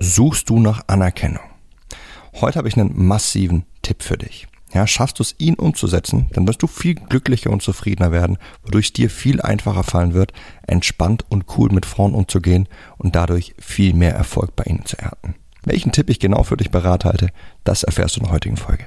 Suchst du nach Anerkennung? Heute habe ich einen massiven Tipp für dich. Ja, schaffst du es, ihn umzusetzen, dann wirst du viel glücklicher und zufriedener werden, wodurch es dir viel einfacher fallen wird, entspannt und cool mit Frauen umzugehen und dadurch viel mehr Erfolg bei ihnen zu ernten. Welchen Tipp ich genau für dich bereithalte, das erfährst du in der heutigen Folge.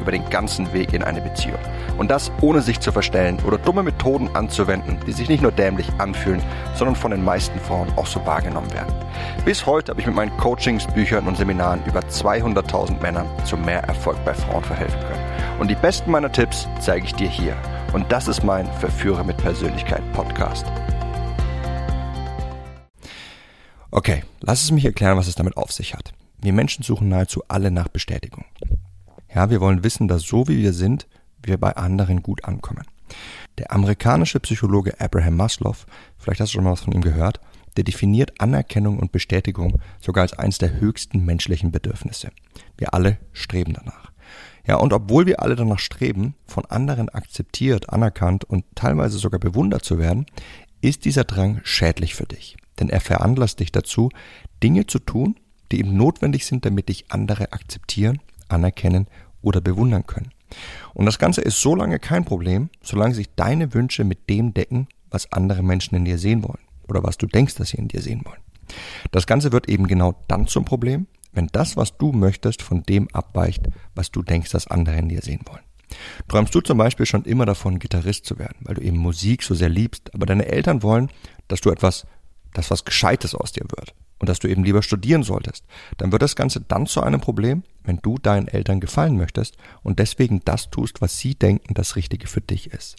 über den ganzen Weg in eine Beziehung. Und das ohne sich zu verstellen oder dumme Methoden anzuwenden, die sich nicht nur dämlich anfühlen, sondern von den meisten Frauen auch so wahrgenommen werden. Bis heute habe ich mit meinen Coachings, Büchern und Seminaren über 200.000 Männern zu mehr Erfolg bei Frauen verhelfen können. Und die besten meiner Tipps zeige ich dir hier. Und das ist mein Verführer mit Persönlichkeit Podcast. Okay, lass es mich erklären, was es damit auf sich hat. Wir Menschen suchen nahezu alle nach Bestätigung. Ja, wir wollen wissen, dass so wie wir sind, wir bei anderen gut ankommen. Der amerikanische Psychologe Abraham Maslow, vielleicht hast du schon mal was von ihm gehört, der definiert Anerkennung und Bestätigung sogar als eines der höchsten menschlichen Bedürfnisse. Wir alle streben danach. Ja, und obwohl wir alle danach streben, von anderen akzeptiert, anerkannt und teilweise sogar bewundert zu werden, ist dieser Drang schädlich für dich. Denn er veranlasst dich dazu, Dinge zu tun, die eben notwendig sind, damit dich andere akzeptieren, anerkennen oder bewundern können. Und das Ganze ist so lange kein Problem, solange sich deine Wünsche mit dem decken, was andere Menschen in dir sehen wollen oder was du denkst, dass sie in dir sehen wollen. Das Ganze wird eben genau dann zum Problem, wenn das, was du möchtest, von dem abweicht, was du denkst, dass andere in dir sehen wollen. Träumst du zum Beispiel schon immer davon, Gitarrist zu werden, weil du eben Musik so sehr liebst, aber deine Eltern wollen, dass du etwas, dass was Gescheites aus dir wird und dass du eben lieber studieren solltest, dann wird das Ganze dann zu einem Problem, wenn du deinen Eltern gefallen möchtest und deswegen das tust, was sie denken, das Richtige für dich ist.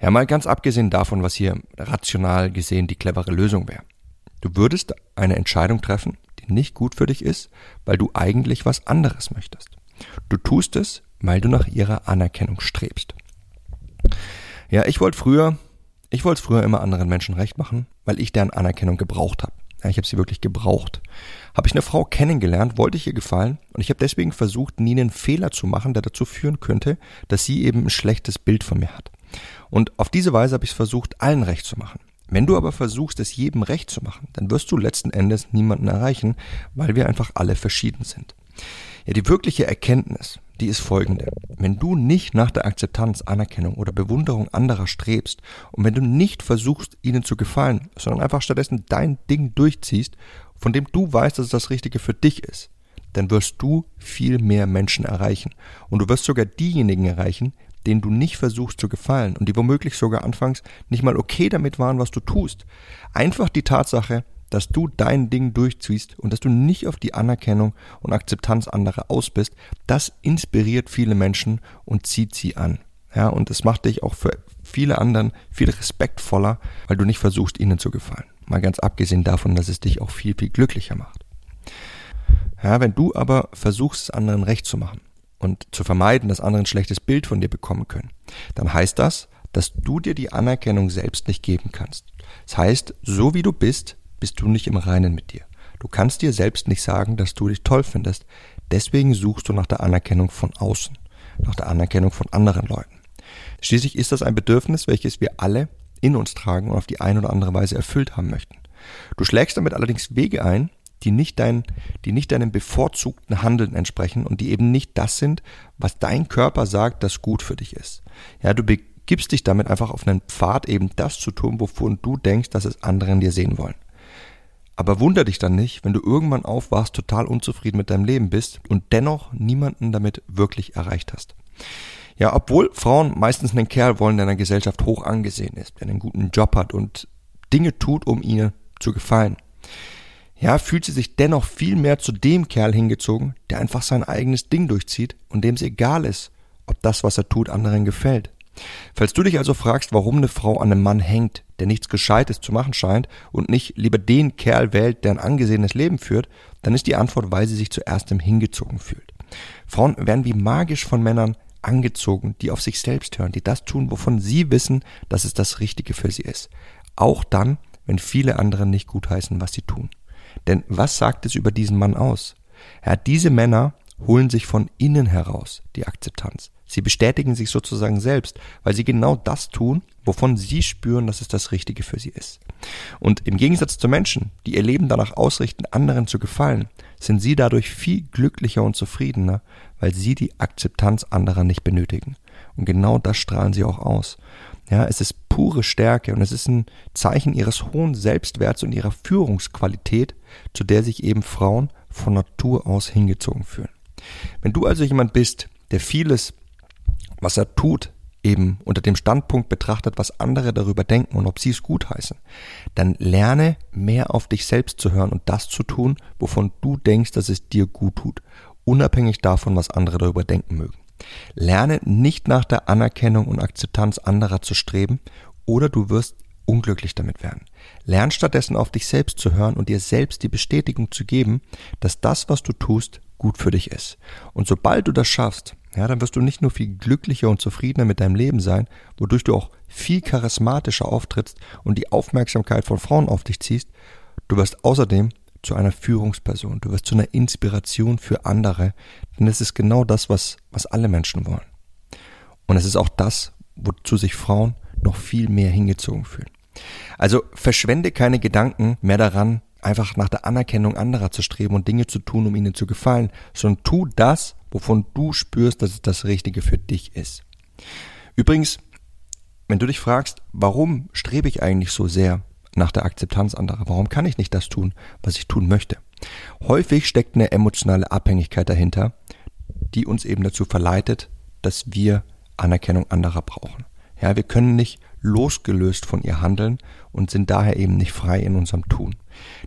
Ja, mal ganz abgesehen davon, was hier rational gesehen die clevere Lösung wäre. Du würdest eine Entscheidung treffen, die nicht gut für dich ist, weil du eigentlich was anderes möchtest. Du tust es, weil du nach ihrer Anerkennung strebst. Ja, ich wollte früher, ich wollte früher immer anderen Menschen recht machen, weil ich deren Anerkennung gebraucht habe. Ja, ich habe sie wirklich gebraucht. Habe ich eine Frau kennengelernt, wollte ich ihr gefallen und ich habe deswegen versucht, nie einen Fehler zu machen, der dazu führen könnte, dass sie eben ein schlechtes Bild von mir hat. Und auf diese Weise habe ich es versucht, allen recht zu machen. Wenn du aber versuchst, es jedem recht zu machen, dann wirst du letzten Endes niemanden erreichen, weil wir einfach alle verschieden sind. Ja, die wirkliche Erkenntnis, die ist folgende. Wenn du nicht nach der Akzeptanz, Anerkennung oder Bewunderung anderer strebst und wenn du nicht versuchst, ihnen zu gefallen, sondern einfach stattdessen dein Ding durchziehst, von dem du weißt, dass es das Richtige für dich ist, dann wirst du viel mehr Menschen erreichen. Und du wirst sogar diejenigen erreichen, denen du nicht versuchst zu gefallen und die womöglich sogar anfangs nicht mal okay damit waren, was du tust. Einfach die Tatsache, dass du dein Ding durchziehst und dass du nicht auf die Anerkennung und Akzeptanz anderer aus bist, das inspiriert viele Menschen und zieht sie an. Ja, und es macht dich auch für viele anderen viel respektvoller, weil du nicht versuchst, ihnen zu gefallen. Mal ganz abgesehen davon, dass es dich auch viel, viel glücklicher macht. Ja, wenn du aber versuchst, es anderen recht zu machen und zu vermeiden, dass andere ein schlechtes Bild von dir bekommen können, dann heißt das, dass du dir die Anerkennung selbst nicht geben kannst. Das heißt, so wie du bist, bist du nicht im Reinen mit dir. Du kannst dir selbst nicht sagen, dass du dich toll findest. Deswegen suchst du nach der Anerkennung von außen, nach der Anerkennung von anderen Leuten. Schließlich ist das ein Bedürfnis, welches wir alle in uns tragen und auf die eine oder andere Weise erfüllt haben möchten. Du schlägst damit allerdings Wege ein, die nicht, dein, die nicht deinem bevorzugten Handeln entsprechen und die eben nicht das sind, was dein Körper sagt, das gut für dich ist. Ja, du begibst dich damit einfach auf einen Pfad, eben das zu tun, wovon du denkst, dass es anderen dir sehen wollen. Aber wunder dich dann nicht, wenn du irgendwann aufwachst, total unzufrieden mit deinem Leben bist und dennoch niemanden damit wirklich erreicht hast. Ja, obwohl Frauen meistens einen Kerl wollen, der in der Gesellschaft hoch angesehen ist, der einen guten Job hat und Dinge tut, um ihnen zu gefallen. Ja, fühlt sie sich dennoch viel mehr zu dem Kerl hingezogen, der einfach sein eigenes Ding durchzieht und dem es egal ist, ob das, was er tut, anderen gefällt. Falls du dich also fragst, warum eine Frau an einem Mann hängt, der nichts Gescheites zu machen scheint und nicht lieber den Kerl wählt, der ein angesehenes Leben führt, dann ist die Antwort, weil sie sich zuerst im hingezogen fühlt. Frauen werden wie magisch von Männern angezogen, die auf sich selbst hören, die das tun, wovon sie wissen, dass es das Richtige für sie ist. Auch dann, wenn viele andere nicht gutheißen, was sie tun. Denn was sagt es über diesen Mann aus? Ja, diese Männer holen sich von innen heraus die Akzeptanz. Sie bestätigen sich sozusagen selbst, weil sie genau das tun, wovon sie spüren, dass es das Richtige für sie ist. Und im Gegensatz zu Menschen, die ihr Leben danach ausrichten, anderen zu gefallen, sind sie dadurch viel glücklicher und zufriedener, weil sie die Akzeptanz anderer nicht benötigen. Und genau das strahlen sie auch aus. Ja, es ist pure Stärke und es ist ein Zeichen ihres hohen Selbstwerts und ihrer Führungsqualität, zu der sich eben Frauen von Natur aus hingezogen fühlen. Wenn du also jemand bist, der vieles, was er tut, eben unter dem Standpunkt betrachtet, was andere darüber denken und ob sie es gut heißen, dann lerne mehr auf dich selbst zu hören und das zu tun, wovon du denkst, dass es dir gut tut, unabhängig davon, was andere darüber denken mögen. Lerne nicht nach der Anerkennung und Akzeptanz anderer zu streben oder du wirst unglücklich damit werden. Lern stattdessen auf dich selbst zu hören und dir selbst die Bestätigung zu geben, dass das, was du tust, gut für dich ist. Und sobald du das schaffst, ja, dann wirst du nicht nur viel glücklicher und zufriedener mit deinem Leben sein, wodurch du auch viel charismatischer auftrittst und die Aufmerksamkeit von Frauen auf dich ziehst, du wirst außerdem zu einer Führungsperson, du wirst zu einer Inspiration für andere, denn es ist genau das, was, was alle Menschen wollen. Und es ist auch das, wozu sich Frauen noch viel mehr hingezogen fühlen. Also verschwende keine Gedanken mehr daran, einfach nach der Anerkennung anderer zu streben und Dinge zu tun, um ihnen zu gefallen, sondern tu das, wovon du spürst, dass es das Richtige für dich ist. Übrigens, wenn du dich fragst, warum strebe ich eigentlich so sehr nach der Akzeptanz anderer, warum kann ich nicht das tun, was ich tun möchte? Häufig steckt eine emotionale Abhängigkeit dahinter, die uns eben dazu verleitet, dass wir Anerkennung anderer brauchen. Ja, wir können nicht losgelöst von ihr handeln und sind daher eben nicht frei in unserem Tun.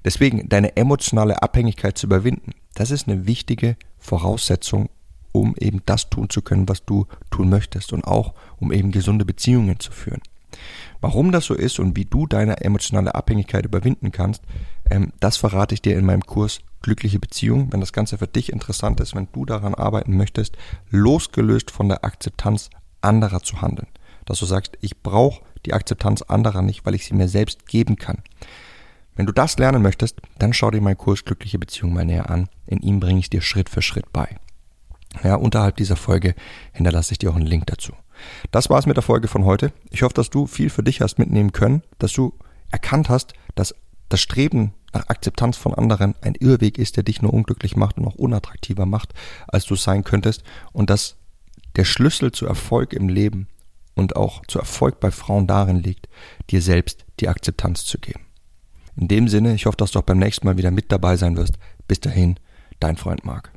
Deswegen deine emotionale Abhängigkeit zu überwinden, das ist eine wichtige Voraussetzung, um eben das tun zu können, was du tun möchtest und auch um eben gesunde Beziehungen zu führen. Warum das so ist und wie du deine emotionale Abhängigkeit überwinden kannst, ähm, das verrate ich dir in meinem Kurs Glückliche Beziehung. Wenn das Ganze für dich interessant ist, wenn du daran arbeiten möchtest, losgelöst von der Akzeptanz anderer zu handeln. Dass du sagst, ich brauche die Akzeptanz anderer nicht, weil ich sie mir selbst geben kann. Wenn du das lernen möchtest, dann schau dir meinen Kurs Glückliche Beziehung mal näher an. In ihm bringe ich dir Schritt für Schritt bei. Ja, unterhalb dieser Folge hinterlasse ich dir auch einen Link dazu. Das war's mit der Folge von heute. Ich hoffe, dass du viel für dich hast mitnehmen können, dass du erkannt hast, dass das Streben nach Akzeptanz von anderen ein Irrweg ist, der dich nur unglücklich macht und auch unattraktiver macht, als du sein könntest und dass der Schlüssel zu Erfolg im Leben und auch zu Erfolg bei Frauen darin liegt, dir selbst die Akzeptanz zu geben. In dem Sinne, ich hoffe, dass du auch beim nächsten Mal wieder mit dabei sein wirst. Bis dahin, dein Freund Marc.